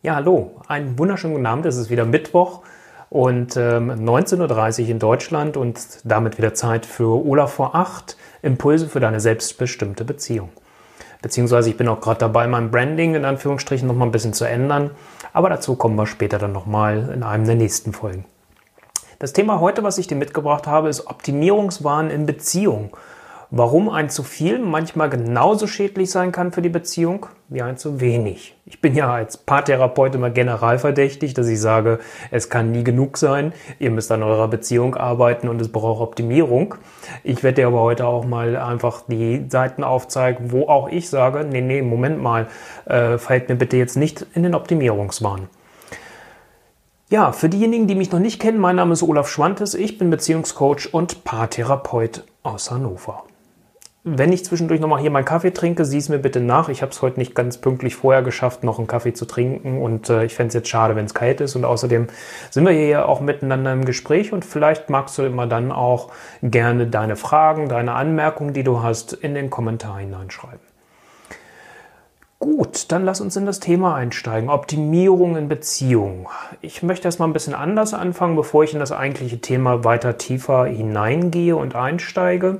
Ja, hallo, einen wunderschönen guten Abend. Es ist wieder Mittwoch und ähm, 19.30 Uhr in Deutschland und damit wieder Zeit für Olaf vor 8, Impulse für deine selbstbestimmte Beziehung. Beziehungsweise ich bin auch gerade dabei, mein Branding in Anführungsstrichen nochmal ein bisschen zu ändern, aber dazu kommen wir später dann nochmal in einem der nächsten Folgen. Das Thema heute, was ich dir mitgebracht habe, ist Optimierungswahn in Beziehung warum ein zu viel manchmal genauso schädlich sein kann für die Beziehung wie ein zu wenig. Ich bin ja als Paartherapeut immer generalverdächtig, dass ich sage, es kann nie genug sein, ihr müsst an eurer Beziehung arbeiten und es braucht Optimierung. Ich werde dir aber heute auch mal einfach die Seiten aufzeigen, wo auch ich sage, nee, nee, Moment mal, äh, fällt mir bitte jetzt nicht in den Optimierungswahn. Ja, für diejenigen, die mich noch nicht kennen, mein Name ist Olaf Schwantes, ich bin Beziehungscoach und Paartherapeut aus Hannover. Wenn ich zwischendurch nochmal hier meinen Kaffee trinke, sieh es mir bitte nach. Ich habe es heute nicht ganz pünktlich vorher geschafft, noch einen Kaffee zu trinken. Und äh, ich fände es jetzt schade, wenn es kalt ist. Und außerdem sind wir hier ja auch miteinander im Gespräch. Und vielleicht magst du immer dann auch gerne deine Fragen, deine Anmerkungen, die du hast, in den Kommentar hineinschreiben. Gut, dann lass uns in das Thema einsteigen. Optimierung in Beziehung. Ich möchte erstmal ein bisschen anders anfangen, bevor ich in das eigentliche Thema weiter tiefer hineingehe und einsteige.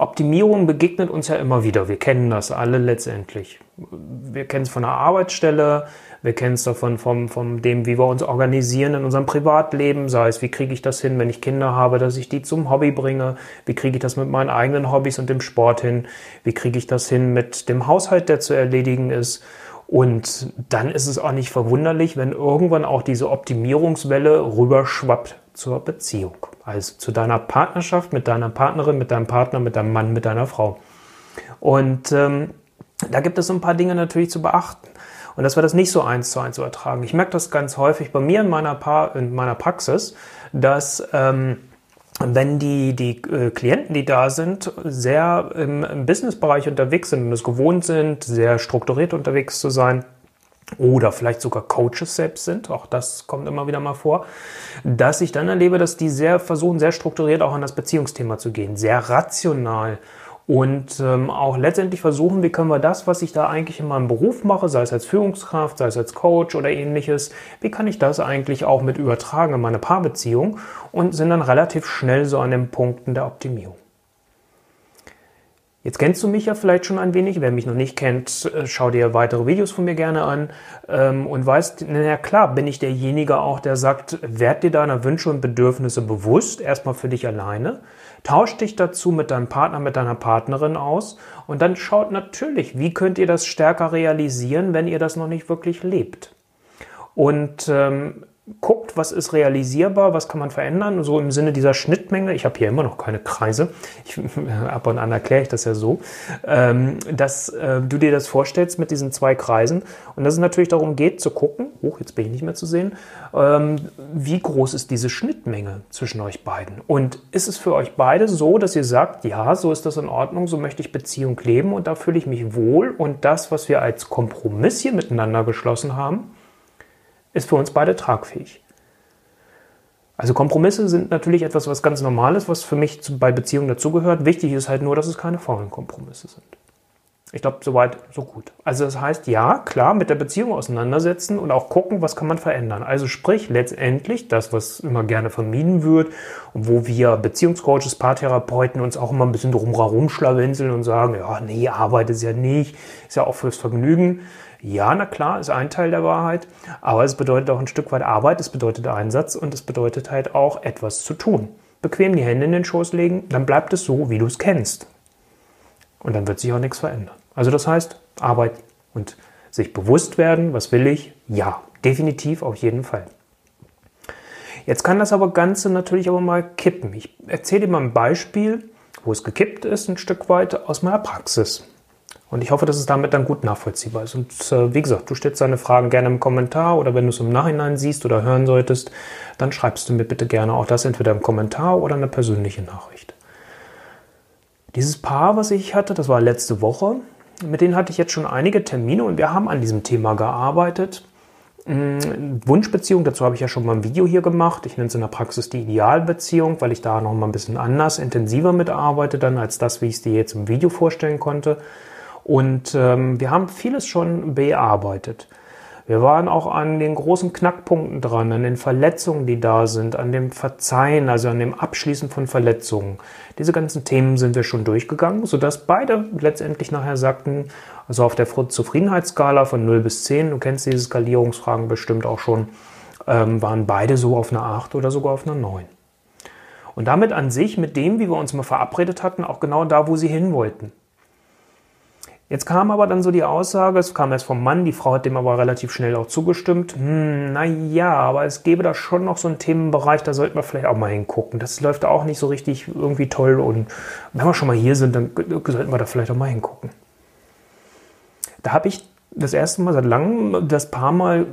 Optimierung begegnet uns ja immer wieder. Wir kennen das alle letztendlich. Wir kennen es von der Arbeitsstelle, wir kennen es davon vom, vom dem, wie wir uns organisieren in unserem Privatleben, sei es, wie kriege ich das hin, wenn ich Kinder habe, dass ich die zum Hobby bringe, wie kriege ich das mit meinen eigenen Hobbys und dem Sport hin, wie kriege ich das hin mit dem Haushalt, der zu erledigen ist. Und dann ist es auch nicht verwunderlich, wenn irgendwann auch diese Optimierungswelle rüberschwappt zur Beziehung. Also zu deiner Partnerschaft, mit deiner Partnerin, mit deinem Partner, mit deinem Mann, mit deiner Frau. Und ähm, da gibt es so ein paar Dinge natürlich zu beachten. Und dass wir das nicht so eins zu eins übertragen. Ich merke das ganz häufig bei mir in meiner, pa in meiner Praxis, dass ähm, wenn die, die äh, Klienten, die da sind, sehr im, im Businessbereich unterwegs sind und es gewohnt sind, sehr strukturiert unterwegs zu sein, oder vielleicht sogar Coaches selbst sind, auch das kommt immer wieder mal vor, dass ich dann erlebe, dass die sehr versuchen, sehr strukturiert auch an das Beziehungsthema zu gehen, sehr rational und ähm, auch letztendlich versuchen, wie können wir das, was ich da eigentlich in meinem Beruf mache, sei es als Führungskraft, sei es als Coach oder ähnliches, wie kann ich das eigentlich auch mit übertragen in meine Paarbeziehung und sind dann relativ schnell so an den Punkten der Optimierung. Jetzt kennst du mich ja vielleicht schon ein wenig. Wer mich noch nicht kennt, äh, schau dir weitere Videos von mir gerne an ähm, und weißt, na klar, bin ich derjenige auch, der sagt, werd dir deiner Wünsche und Bedürfnisse bewusst, erstmal für dich alleine, tausch dich dazu mit deinem Partner, mit deiner Partnerin aus und dann schaut natürlich, wie könnt ihr das stärker realisieren, wenn ihr das noch nicht wirklich lebt. Und ähm, guckt, was ist realisierbar, was kann man verändern, so im Sinne dieser Schnittmenge. Ich habe hier immer noch keine Kreise, ich, ab und an erkläre ich das ja so, ähm, dass äh, du dir das vorstellst mit diesen zwei Kreisen und dass es natürlich darum geht zu gucken, hoch, jetzt bin ich nicht mehr zu sehen, ähm, wie groß ist diese Schnittmenge zwischen euch beiden? Und ist es für euch beide so, dass ihr sagt, ja, so ist das in Ordnung, so möchte ich Beziehung leben und da fühle ich mich wohl und das, was wir als Kompromiss hier miteinander geschlossen haben, ist für uns beide tragfähig. Also Kompromisse sind natürlich etwas, was ganz Normales, was für mich bei Beziehungen dazugehört. Wichtig ist halt nur, dass es keine faulen Kompromisse sind. Ich glaube, soweit, so gut. Also das heißt, ja, klar, mit der Beziehung auseinandersetzen und auch gucken, was kann man verändern. Also sprich, letztendlich das, was immer gerne vermieden wird und wo wir Beziehungscoaches, Paartherapeuten uns auch immer ein bisschen drumherum schlawinseln und sagen, ja, nee, Arbeit ist ja nicht, ist ja auch fürs Vergnügen. Ja, na klar, ist ein Teil der Wahrheit, aber es bedeutet auch ein Stück weit Arbeit, es bedeutet Einsatz und es bedeutet halt auch etwas zu tun. Bequem die Hände in den Schoß legen, dann bleibt es so, wie du es kennst. Und dann wird sich auch nichts verändern. Also das heißt, Arbeit und sich bewusst werden, was will ich? Ja, definitiv auf jeden Fall. Jetzt kann das aber Ganze natürlich aber mal kippen. Ich erzähle dir mal ein Beispiel, wo es gekippt ist, ein Stück weit aus meiner Praxis. Und ich hoffe, dass es damit dann gut nachvollziehbar ist. Und äh, wie gesagt, du stellst deine Fragen gerne im Kommentar oder wenn du es im Nachhinein siehst oder hören solltest, dann schreibst du mir bitte gerne auch das entweder im Kommentar oder eine persönliche Nachricht. Dieses Paar, was ich hatte, das war letzte Woche, mit denen hatte ich jetzt schon einige Termine und wir haben an diesem Thema gearbeitet. Hm, Wunschbeziehung, dazu habe ich ja schon mal ein Video hier gemacht. Ich nenne es in der Praxis die Idealbeziehung, weil ich da noch mal ein bisschen anders, intensiver mitarbeite dann als das, wie ich es dir jetzt im Video vorstellen konnte. Und ähm, wir haben vieles schon bearbeitet. Wir waren auch an den großen Knackpunkten dran, an den Verletzungen, die da sind, an dem Verzeihen, also an dem Abschließen von Verletzungen. Diese ganzen Themen sind wir schon durchgegangen, sodass beide letztendlich nachher sagten, also auf der Zufriedenheitsskala von 0 bis 10, du kennst diese Skalierungsfragen bestimmt auch schon, ähm, waren beide so auf einer 8 oder sogar auf einer 9. Und damit an sich mit dem, wie wir uns mal verabredet hatten, auch genau da, wo sie hin wollten. Jetzt kam aber dann so die Aussage, es kam erst vom Mann, die Frau hat dem aber relativ schnell auch zugestimmt, hm, naja, aber es gäbe da schon noch so einen Themenbereich, da sollten wir vielleicht auch mal hingucken. Das läuft auch nicht so richtig irgendwie toll und wenn wir schon mal hier sind, dann sollten wir da vielleicht auch mal hingucken. Da habe ich das erste Mal seit langem das paar Mal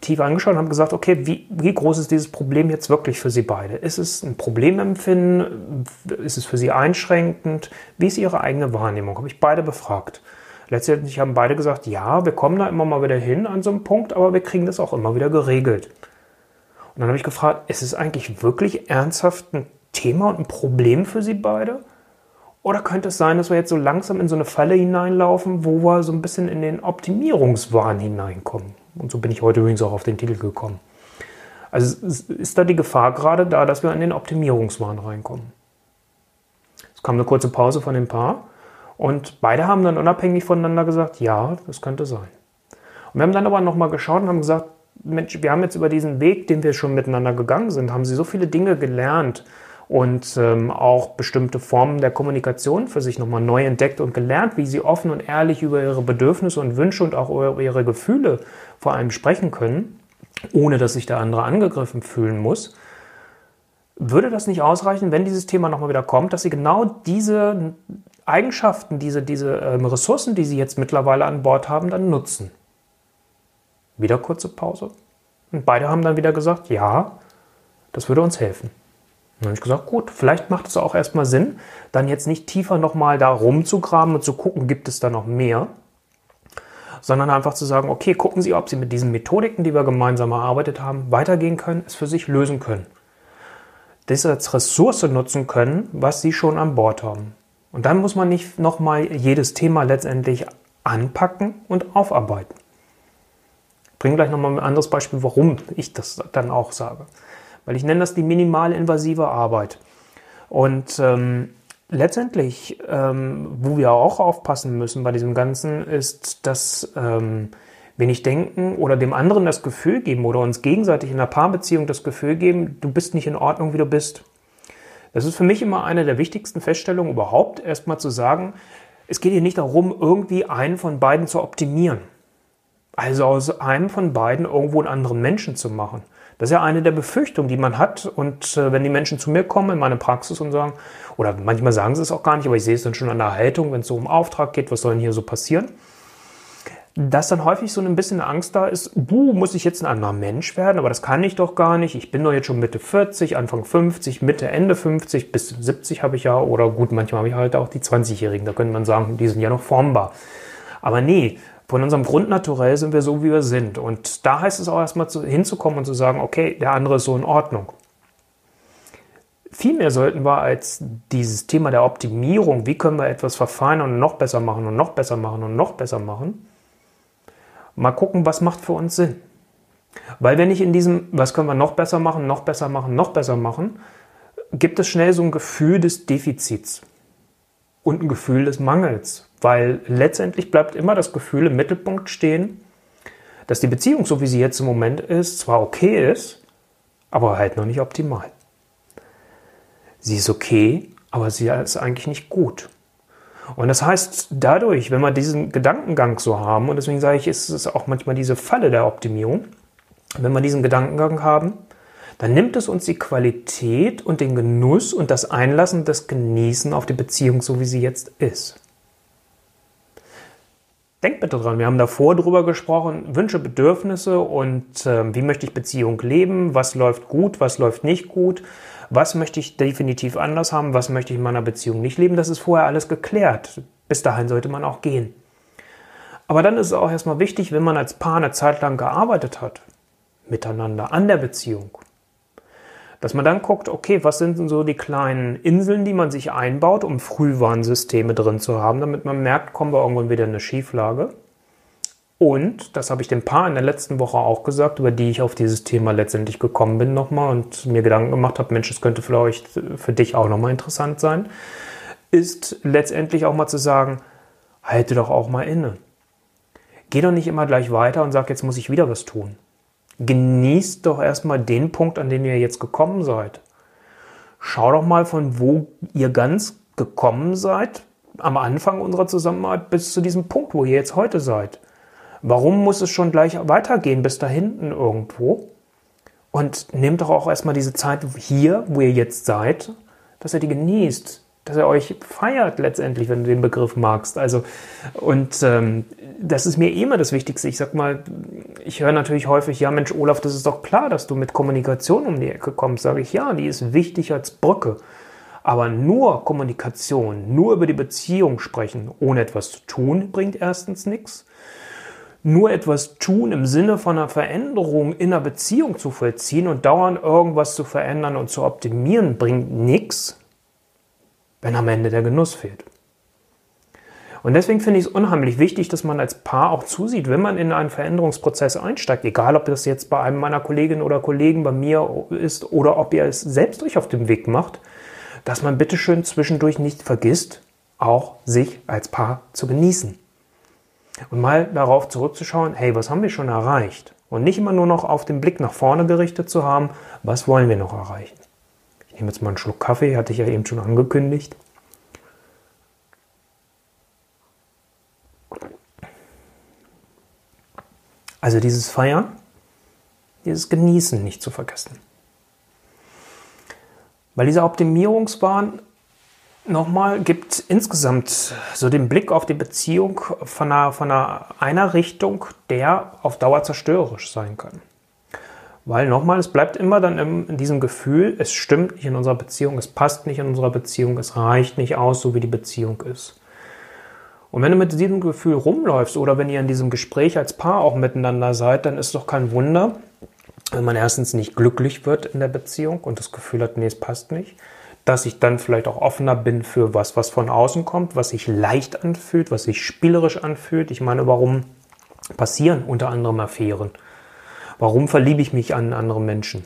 tief angeschaut und habe gesagt, okay, wie, wie groß ist dieses Problem jetzt wirklich für Sie beide? Ist es ein Problemempfinden? Ist es für Sie einschränkend? Wie ist Ihre eigene Wahrnehmung? Habe ich beide befragt. Letztendlich haben beide gesagt, ja, wir kommen da immer mal wieder hin an so einem Punkt, aber wir kriegen das auch immer wieder geregelt. Und dann habe ich gefragt, ist es eigentlich wirklich ernsthaft ein Thema und ein Problem für Sie beide? Oder könnte es sein, dass wir jetzt so langsam in so eine Falle hineinlaufen, wo wir so ein bisschen in den Optimierungswahn hineinkommen? Und so bin ich heute übrigens auch auf den Titel gekommen. Also ist da die Gefahr gerade da, dass wir in den Optimierungswahn reinkommen? Es kam eine kurze Pause von dem Paar und beide haben dann unabhängig voneinander gesagt, ja, das könnte sein. Und wir haben dann aber nochmal geschaut und haben gesagt, Mensch, wir haben jetzt über diesen Weg, den wir schon miteinander gegangen sind, haben sie so viele Dinge gelernt, und ähm, auch bestimmte Formen der Kommunikation für sich nochmal neu entdeckt und gelernt, wie sie offen und ehrlich über ihre Bedürfnisse und Wünsche und auch über ihre Gefühle vor allem sprechen können, ohne dass sich der andere angegriffen fühlen muss. Würde das nicht ausreichen, wenn dieses Thema nochmal wieder kommt, dass sie genau diese Eigenschaften, diese, diese ähm, Ressourcen, die sie jetzt mittlerweile an Bord haben, dann nutzen? Wieder kurze Pause. Und beide haben dann wieder gesagt, ja, das würde uns helfen. Dann habe ich gesagt, gut, vielleicht macht es auch erstmal Sinn, dann jetzt nicht tiefer nochmal da rumzugraben und zu gucken, gibt es da noch mehr, sondern einfach zu sagen, okay, gucken Sie, ob Sie mit diesen Methodiken, die wir gemeinsam erarbeitet haben, weitergehen können, es für sich lösen können. Das als Ressource nutzen können, was Sie schon an Bord haben. Und dann muss man nicht nochmal jedes Thema letztendlich anpacken und aufarbeiten. Ich bringe gleich nochmal ein anderes Beispiel, warum ich das dann auch sage. Weil ich nenne das die minimalinvasive Arbeit. Und ähm, letztendlich, ähm, wo wir auch aufpassen müssen bei diesem Ganzen, ist, dass ähm, wir nicht denken oder dem anderen das Gefühl geben oder uns gegenseitig in einer Paarbeziehung das Gefühl geben, du bist nicht in Ordnung, wie du bist. Das ist für mich immer eine der wichtigsten Feststellungen überhaupt, erstmal zu sagen, es geht hier nicht darum, irgendwie einen von beiden zu optimieren. Also aus einem von beiden irgendwo einen anderen Menschen zu machen. Das ist ja eine der Befürchtungen, die man hat. Und äh, wenn die Menschen zu mir kommen in meine Praxis und sagen, oder manchmal sagen sie es auch gar nicht, aber ich sehe es dann schon an der Haltung, wenn es so um Auftrag geht, was soll denn hier so passieren? Dass dann häufig so ein bisschen Angst da ist, buh, muss ich jetzt ein anderer Mensch werden, aber das kann ich doch gar nicht. Ich bin doch jetzt schon Mitte 40, Anfang 50, Mitte, Ende 50, bis 70 habe ich ja, oder gut, manchmal habe ich halt auch die 20-Jährigen, da könnte man sagen, die sind ja noch formbar. Aber nee, von unserem Grundnaturell sind wir so, wie wir sind. Und da heißt es auch erstmal zu, hinzukommen und zu sagen, okay, der andere ist so in Ordnung. Vielmehr sollten wir als dieses Thema der Optimierung, wie können wir etwas verfeinern und noch besser machen und noch besser machen und noch besser machen, mal gucken, was macht für uns Sinn. Weil wenn ich in diesem, was können wir noch besser machen, noch besser machen, noch besser machen, gibt es schnell so ein Gefühl des Defizits und ein Gefühl des Mangels. Weil letztendlich bleibt immer das Gefühl im Mittelpunkt stehen, dass die Beziehung, so wie sie jetzt im Moment ist, zwar okay ist, aber halt noch nicht optimal. Sie ist okay, aber sie ist eigentlich nicht gut. Und das heißt, dadurch, wenn wir diesen Gedankengang so haben, und deswegen sage ich, ist es auch manchmal diese Falle der Optimierung, wenn wir diesen Gedankengang haben, dann nimmt es uns die Qualität und den Genuss und das Einlassen, das Genießen auf die Beziehung, so wie sie jetzt ist. Denkt bitte dran, wir haben davor drüber gesprochen, Wünsche, Bedürfnisse und äh, wie möchte ich Beziehung leben, was läuft gut, was läuft nicht gut, was möchte ich definitiv anders haben, was möchte ich in meiner Beziehung nicht leben. Das ist vorher alles geklärt. Bis dahin sollte man auch gehen. Aber dann ist es auch erstmal wichtig, wenn man als Paar eine Zeit lang gearbeitet hat, miteinander an der Beziehung, dass man dann guckt, okay, was sind denn so die kleinen Inseln, die man sich einbaut, um Frühwarnsysteme drin zu haben, damit man merkt, kommen wir irgendwann wieder in eine Schieflage. Und, das habe ich dem Paar in der letzten Woche auch gesagt, über die ich auf dieses Thema letztendlich gekommen bin nochmal und mir Gedanken gemacht habe, Mensch, es könnte vielleicht für dich auch nochmal interessant sein, ist letztendlich auch mal zu sagen, halte doch auch mal inne. Geh doch nicht immer gleich weiter und sag, jetzt muss ich wieder was tun. Genießt doch erstmal den Punkt, an den ihr jetzt gekommen seid. Schau doch mal, von wo ihr ganz gekommen seid, am Anfang unserer Zusammenarbeit bis zu diesem Punkt, wo ihr jetzt heute seid. Warum muss es schon gleich weitergehen bis da hinten irgendwo? Und nehmt doch auch erstmal diese Zeit hier, wo ihr jetzt seid, dass ihr die genießt, dass ihr euch feiert letztendlich, wenn du den Begriff magst. Also, und ähm, das ist mir immer das Wichtigste. Ich sag mal, ich höre natürlich häufig, ja Mensch, Olaf, das ist doch klar, dass du mit Kommunikation um die Ecke kommst. Sage ich, ja, die ist wichtig als Brücke. Aber nur Kommunikation, nur über die Beziehung sprechen, ohne etwas zu tun, bringt erstens nichts. Nur etwas tun im Sinne von einer Veränderung in einer Beziehung zu vollziehen und dauernd irgendwas zu verändern und zu optimieren, bringt nichts, wenn am Ende der Genuss fehlt. Und deswegen finde ich es unheimlich wichtig, dass man als Paar auch zusieht, wenn man in einen Veränderungsprozess einsteigt, egal ob das jetzt bei einem meiner Kolleginnen oder Kollegen bei mir ist oder ob ihr es selbst euch auf dem Weg macht, dass man bitteschön zwischendurch nicht vergisst, auch sich als Paar zu genießen. Und mal darauf zurückzuschauen, hey, was haben wir schon erreicht? Und nicht immer nur noch auf den Blick nach vorne gerichtet zu haben, was wollen wir noch erreichen? Ich nehme jetzt mal einen Schluck Kaffee, hatte ich ja eben schon angekündigt. Also dieses Feiern, dieses Genießen nicht zu vergessen. Weil dieser Optimierungswahn nochmal gibt insgesamt so den Blick auf die Beziehung von einer, von einer, einer Richtung, der auf Dauer zerstörerisch sein kann. Weil nochmal, es bleibt immer dann in diesem Gefühl, es stimmt nicht in unserer Beziehung, es passt nicht in unserer Beziehung, es reicht nicht aus, so wie die Beziehung ist. Und wenn du mit diesem Gefühl rumläufst oder wenn ihr in diesem Gespräch als Paar auch miteinander seid, dann ist doch kein Wunder, wenn man erstens nicht glücklich wird in der Beziehung und das Gefühl hat, nee, es passt nicht, dass ich dann vielleicht auch offener bin für was, was von außen kommt, was sich leicht anfühlt, was sich spielerisch anfühlt. Ich meine, warum passieren unter anderem Affären? Warum verliebe ich mich an andere Menschen?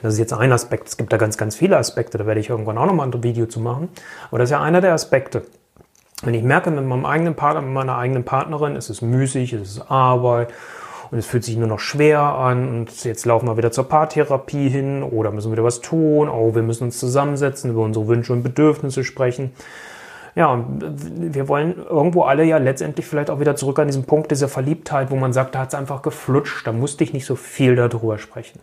Das ist jetzt ein Aspekt. Es gibt da ganz, ganz viele Aspekte. Da werde ich irgendwann auch nochmal ein Video zu machen. Aber das ist ja einer der Aspekte. Wenn ich merke, mit meinem eigenen Partner, mit meiner eigenen Partnerin, es ist müßig, es ist Arbeit und es fühlt sich nur noch schwer an und jetzt laufen wir wieder zur Paartherapie hin oder müssen wieder was tun, oh, wir müssen uns zusammensetzen, über unsere Wünsche und Bedürfnisse sprechen. Ja, wir wollen irgendwo alle ja letztendlich vielleicht auch wieder zurück an diesen Punkt dieser Verliebtheit, wo man sagt, da hat es einfach geflutscht, da musste ich nicht so viel darüber sprechen.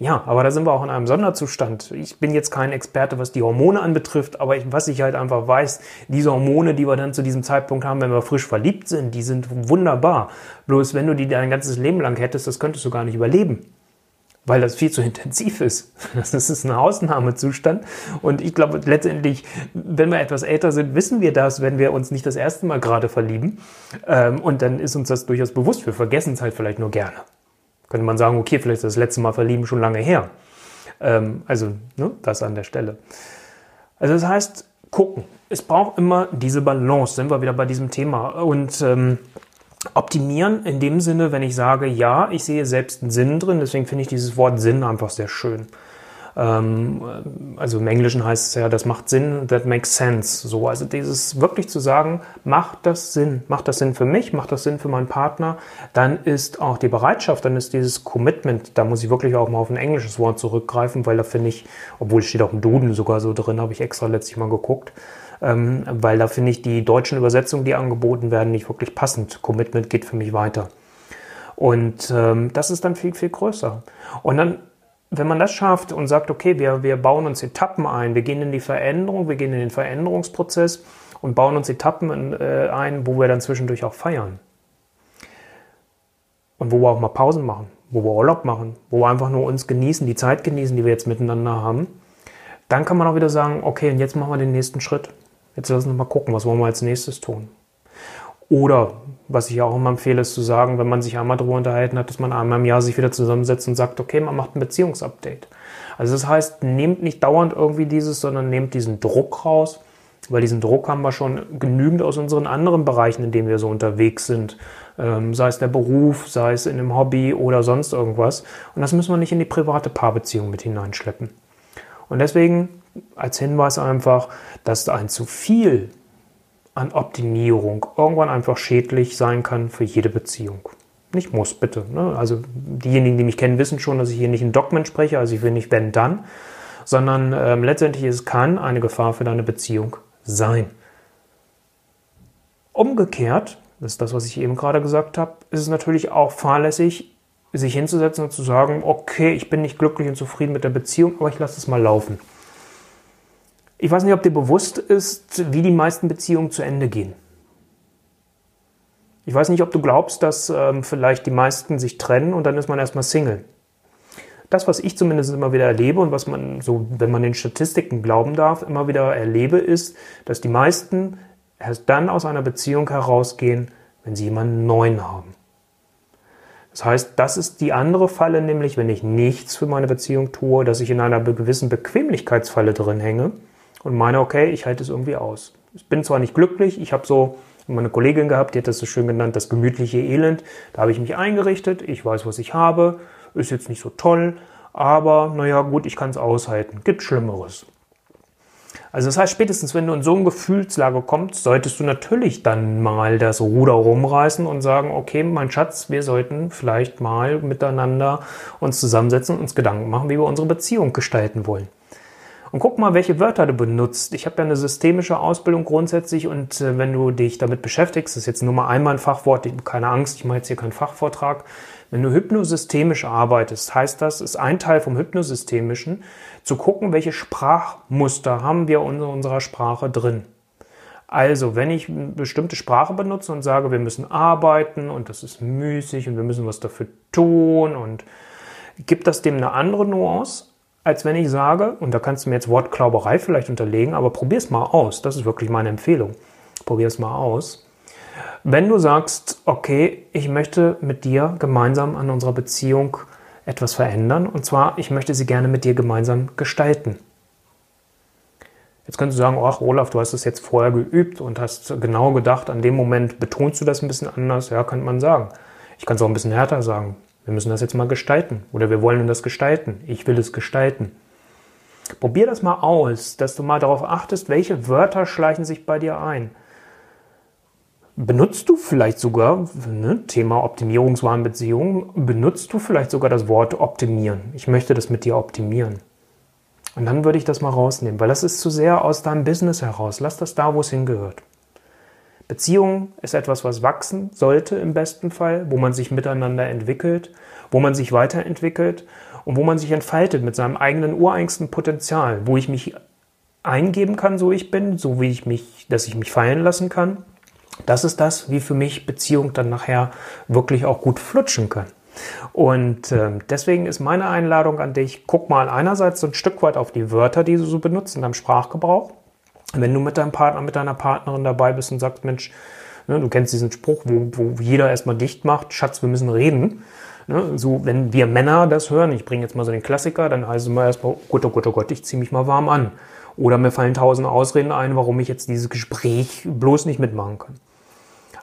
Ja, aber da sind wir auch in einem Sonderzustand. Ich bin jetzt kein Experte, was die Hormone anbetrifft, aber ich, was ich halt einfach weiß, diese Hormone, die wir dann zu diesem Zeitpunkt haben, wenn wir frisch verliebt sind, die sind wunderbar. Bloß wenn du die dein ganzes Leben lang hättest, das könntest du gar nicht überleben weil das viel zu intensiv ist. Das ist ein Ausnahmezustand. Und ich glaube, letztendlich, wenn wir etwas älter sind, wissen wir das, wenn wir uns nicht das erste Mal gerade verlieben. Ähm, und dann ist uns das durchaus bewusst. Wir vergessen es halt vielleicht nur gerne. Könnte man sagen, okay, vielleicht ist das letzte Mal verlieben schon lange her. Ähm, also, ne, das an der Stelle. Also das heißt, gucken. Es braucht immer diese Balance, sind wir wieder bei diesem Thema. Und ähm, optimieren in dem Sinne, wenn ich sage, ja, ich sehe selbst einen Sinn drin, deswegen finde ich dieses Wort Sinn einfach sehr schön. Ähm, also im Englischen heißt es ja, das macht Sinn, that makes sense. So, also dieses wirklich zu sagen, macht das Sinn, macht das Sinn für mich, macht das Sinn für meinen Partner, dann ist auch die Bereitschaft, dann ist dieses Commitment, da muss ich wirklich auch mal auf ein englisches Wort zurückgreifen, weil da finde ich, obwohl es steht auch im Duden sogar so drin, habe ich extra letztlich mal geguckt, ähm, weil da finde ich die deutschen Übersetzungen, die angeboten werden, nicht wirklich passend. Commitment geht für mich weiter. Und ähm, das ist dann viel, viel größer. Und dann wenn man das schafft und sagt, okay, wir, wir bauen uns Etappen ein, wir gehen in die Veränderung, wir gehen in den Veränderungsprozess und bauen uns Etappen in, äh, ein, wo wir dann zwischendurch auch feiern. Und wo wir auch mal Pausen machen, wo wir Urlaub machen, wo wir einfach nur uns genießen, die Zeit genießen, die wir jetzt miteinander haben. Dann kann man auch wieder sagen, okay, und jetzt machen wir den nächsten Schritt. Jetzt lassen wir mal gucken, was wollen wir als nächstes tun. Oder, was ich auch immer empfehle, ist zu sagen, wenn man sich einmal darüber unterhalten hat, dass man einmal im Jahr sich wieder zusammensetzt und sagt, okay, man macht ein Beziehungsupdate. Also das heißt, nehmt nicht dauernd irgendwie dieses, sondern nehmt diesen Druck raus. Weil diesen Druck haben wir schon genügend aus unseren anderen Bereichen, in denen wir so unterwegs sind. Ähm, sei es der Beruf, sei es in einem Hobby oder sonst irgendwas. Und das müssen wir nicht in die private Paarbeziehung mit hineinschleppen. Und deswegen als Hinweis einfach, dass ein zu viel an Optimierung irgendwann einfach schädlich sein kann für jede Beziehung. Nicht muss, bitte. Ne? Also diejenigen, die mich kennen, wissen schon, dass ich hier nicht in Dogmen spreche, also ich will nicht wenn dann, sondern ähm, letztendlich es kann eine Gefahr für deine Beziehung sein. Umgekehrt, das ist das, was ich eben gerade gesagt habe, ist es natürlich auch fahrlässig, sich hinzusetzen und zu sagen, okay, ich bin nicht glücklich und zufrieden mit der Beziehung, aber ich lasse es mal laufen. Ich weiß nicht, ob dir bewusst ist, wie die meisten Beziehungen zu Ende gehen. Ich weiß nicht, ob du glaubst, dass ähm, vielleicht die meisten sich trennen und dann ist man erstmal Single. Das, was ich zumindest immer wieder erlebe und was man so, wenn man den Statistiken glauben darf, immer wieder erlebe, ist, dass die meisten erst dann aus einer Beziehung herausgehen, wenn sie jemanden neuen haben. Das heißt, das ist die andere Falle, nämlich wenn ich nichts für meine Beziehung tue, dass ich in einer gewissen Bequemlichkeitsfalle drin hänge und meine, okay, ich halte es irgendwie aus. Ich bin zwar nicht glücklich, ich habe so meine Kollegin gehabt, die hat das so schön genannt, das gemütliche Elend. Da habe ich mich eingerichtet, ich weiß, was ich habe, ist jetzt nicht so toll, aber naja, gut, ich kann es aushalten. Gibt Schlimmeres. Also das heißt, spätestens wenn du in so eine Gefühlslage kommst, solltest du natürlich dann mal das Ruder rumreißen und sagen, okay, mein Schatz, wir sollten vielleicht mal miteinander uns zusammensetzen und uns Gedanken machen, wie wir unsere Beziehung gestalten wollen. Und guck mal, welche Wörter du benutzt. Ich habe ja eine systemische Ausbildung grundsätzlich und äh, wenn du dich damit beschäftigst, das ist jetzt nur mal einmal ein Fachwort, keine Angst, ich mache jetzt hier keinen Fachvortrag. Wenn du hypnosystemisch arbeitest, heißt das, ist ein Teil vom hypnosystemischen, zu gucken, welche Sprachmuster haben wir in unserer Sprache drin. Also, wenn ich eine bestimmte Sprache benutze und sage, wir müssen arbeiten und das ist müßig und wir müssen was dafür tun und gibt das dem eine andere Nuance, als wenn ich sage, und da kannst du mir jetzt Wortklauberei vielleicht unterlegen, aber probier es mal aus. Das ist wirklich meine Empfehlung. Probier es mal aus. Wenn du sagst, okay, ich möchte mit dir gemeinsam an unserer Beziehung etwas verändern, und zwar, ich möchte sie gerne mit dir gemeinsam gestalten. Jetzt könntest du sagen, ach Olaf, du hast es jetzt vorher geübt und hast genau gedacht, an dem Moment betonst du das ein bisschen anders. Ja, könnte man sagen. Ich kann es auch ein bisschen härter sagen. Wir müssen das jetzt mal gestalten oder wir wollen das gestalten. Ich will es gestalten. Probier das mal aus, dass du mal darauf achtest, welche Wörter schleichen sich bei dir ein. Benutzt du vielleicht sogar, ne, Thema Optimierungswahnbeziehung, benutzt du vielleicht sogar das Wort optimieren? Ich möchte das mit dir optimieren. Und dann würde ich das mal rausnehmen, weil das ist zu sehr aus deinem Business heraus. Lass das da, wo es hingehört. Beziehung ist etwas, was wachsen sollte im besten Fall, wo man sich miteinander entwickelt, wo man sich weiterentwickelt und wo man sich entfaltet mit seinem eigenen ureigensten Potenzial, wo ich mich eingeben kann, so ich bin, so wie ich mich, dass ich mich fallen lassen kann. Das ist das, wie für mich Beziehung dann nachher wirklich auch gut flutschen kann. Und äh, deswegen ist meine Einladung an dich, guck mal einerseits so ein Stück weit auf die Wörter, die du so benutzt in deinem Sprachgebrauch wenn du mit deinem Partner, mit deiner Partnerin dabei bist und sagst, Mensch, ne, du kennst diesen Spruch, wo, wo jeder erstmal dicht macht, Schatz, wir müssen reden. Ne, so, wenn wir Männer das hören, ich bringe jetzt mal so den Klassiker, dann heißt es mal erstmal, oh Gott, oh Gott, oh Gott, ich ziehe mich mal warm an. Oder mir fallen tausend Ausreden ein, warum ich jetzt dieses Gespräch bloß nicht mitmachen kann.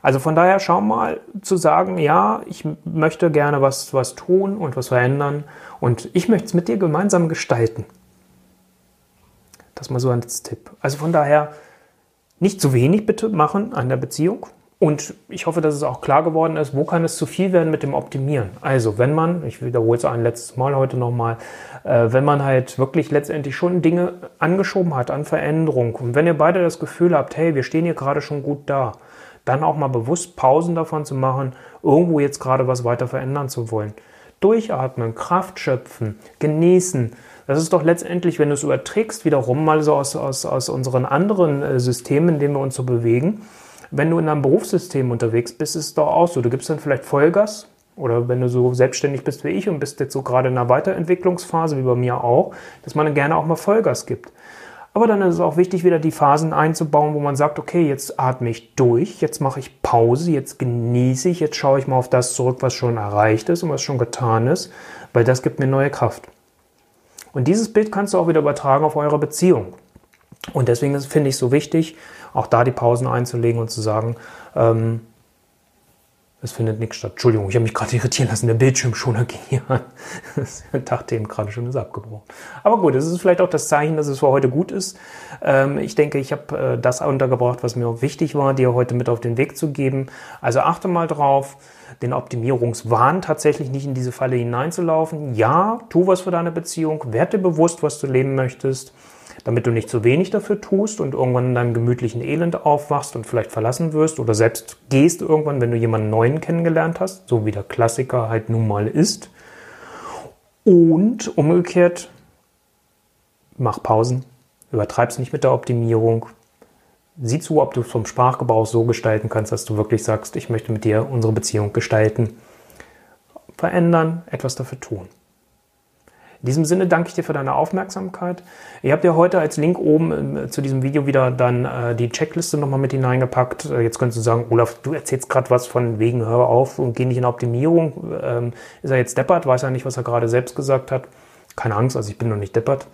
Also von daher schau mal zu sagen, ja, ich möchte gerne was, was tun und was verändern und ich möchte es mit dir gemeinsam gestalten. Das mal so als Tipp. Also von daher nicht zu wenig bitte machen an der Beziehung. Und ich hoffe, dass es auch klar geworden ist, wo kann es zu viel werden mit dem Optimieren. Also wenn man, ich wiederhole es ein letztes Mal heute nochmal, äh, wenn man halt wirklich letztendlich schon Dinge angeschoben hat an Veränderung und wenn ihr beide das Gefühl habt, hey, wir stehen hier gerade schon gut da, dann auch mal bewusst Pausen davon zu machen, irgendwo jetzt gerade was weiter verändern zu wollen. Durchatmen, Kraft schöpfen, genießen, das ist doch letztendlich, wenn du es überträgst, wiederum mal so aus, aus, aus unseren anderen äh, Systemen, in denen wir uns so bewegen. Wenn du in einem Berufssystem unterwegs bist, ist es doch auch so. Du gibst dann vielleicht Vollgas oder wenn du so selbstständig bist wie ich und bist jetzt so gerade in einer Weiterentwicklungsphase, wie bei mir auch, dass man dann gerne auch mal Vollgas gibt. Aber dann ist es auch wichtig, wieder die Phasen einzubauen, wo man sagt, okay, jetzt atme ich durch, jetzt mache ich Pause, jetzt genieße ich, jetzt schaue ich mal auf das zurück, was schon erreicht ist und was schon getan ist, weil das gibt mir neue Kraft. Und dieses Bild kannst du auch wieder übertragen auf eure Beziehung. Und deswegen finde ich es so wichtig, auch da die Pausen einzulegen und zu sagen, ähm, es findet nichts statt. Entschuldigung, ich habe mich gerade irritieren lassen. Der Bildschirmschoner ging hier an. Das dachte gerade schon, ist abgebrochen. Aber gut, es ist vielleicht auch das Zeichen, dass es für heute gut ist. Ähm, ich denke, ich habe äh, das untergebracht, was mir auch wichtig war, dir heute mit auf den Weg zu geben. Also achte mal drauf, den Optimierungswahn tatsächlich nicht in diese Falle hineinzulaufen. Ja, tu was für deine Beziehung. Werde bewusst, was du leben möchtest damit du nicht zu wenig dafür tust und irgendwann in deinem gemütlichen Elend aufwachst und vielleicht verlassen wirst oder selbst gehst irgendwann, wenn du jemanden Neuen kennengelernt hast, so wie der Klassiker halt nun mal ist. Und umgekehrt, mach Pausen, übertreib's nicht mit der Optimierung. Sieh zu, ob du es vom Sprachgebrauch so gestalten kannst, dass du wirklich sagst, ich möchte mit dir unsere Beziehung gestalten. Verändern, etwas dafür tun. In diesem Sinne danke ich dir für deine Aufmerksamkeit. Ich habe dir heute als Link oben äh, zu diesem Video wieder dann äh, die Checkliste nochmal mit hineingepackt. Äh, jetzt könntest du sagen, Olaf, du erzählst gerade was von wegen, hör auf und geh nicht in Optimierung. Ähm, ist er jetzt deppert? Weiß er nicht, was er gerade selbst gesagt hat. Keine Angst, also ich bin noch nicht deppert.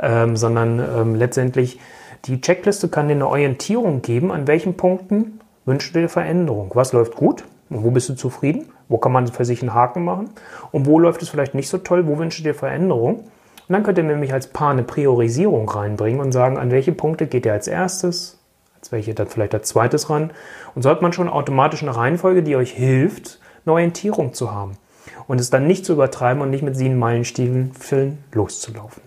Ähm, sondern ähm, letztendlich die Checkliste kann dir eine Orientierung geben, an welchen Punkten wünschst du dir Veränderung. Was läuft gut und wo bist du zufrieden? Wo kann man für sich einen Haken machen? Und wo läuft es vielleicht nicht so toll? Wo wünscht ihr Veränderung? Und dann könnt ihr nämlich als Paar eine Priorisierung reinbringen und sagen, an welche Punkte geht ihr als erstes, als welche dann vielleicht als zweites ran. Und so hat man schon automatisch eine Reihenfolge, die euch hilft, eine Orientierung zu haben. Und es dann nicht zu übertreiben und nicht mit sieben Meilenstiefeln loszulaufen.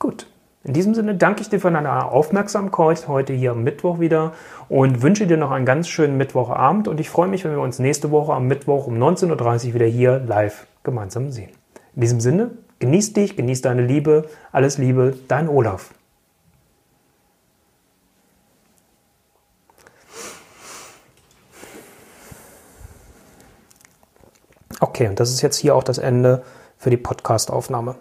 Gut. In diesem Sinne danke ich dir für deine Aufmerksamkeit heute hier am Mittwoch wieder und wünsche dir noch einen ganz schönen Mittwochabend und ich freue mich, wenn wir uns nächste Woche am Mittwoch um 19.30 Uhr wieder hier live gemeinsam sehen. In diesem Sinne, genieß dich, genieß deine Liebe, alles Liebe, dein Olaf. Okay, und das ist jetzt hier auch das Ende für die Podcastaufnahme.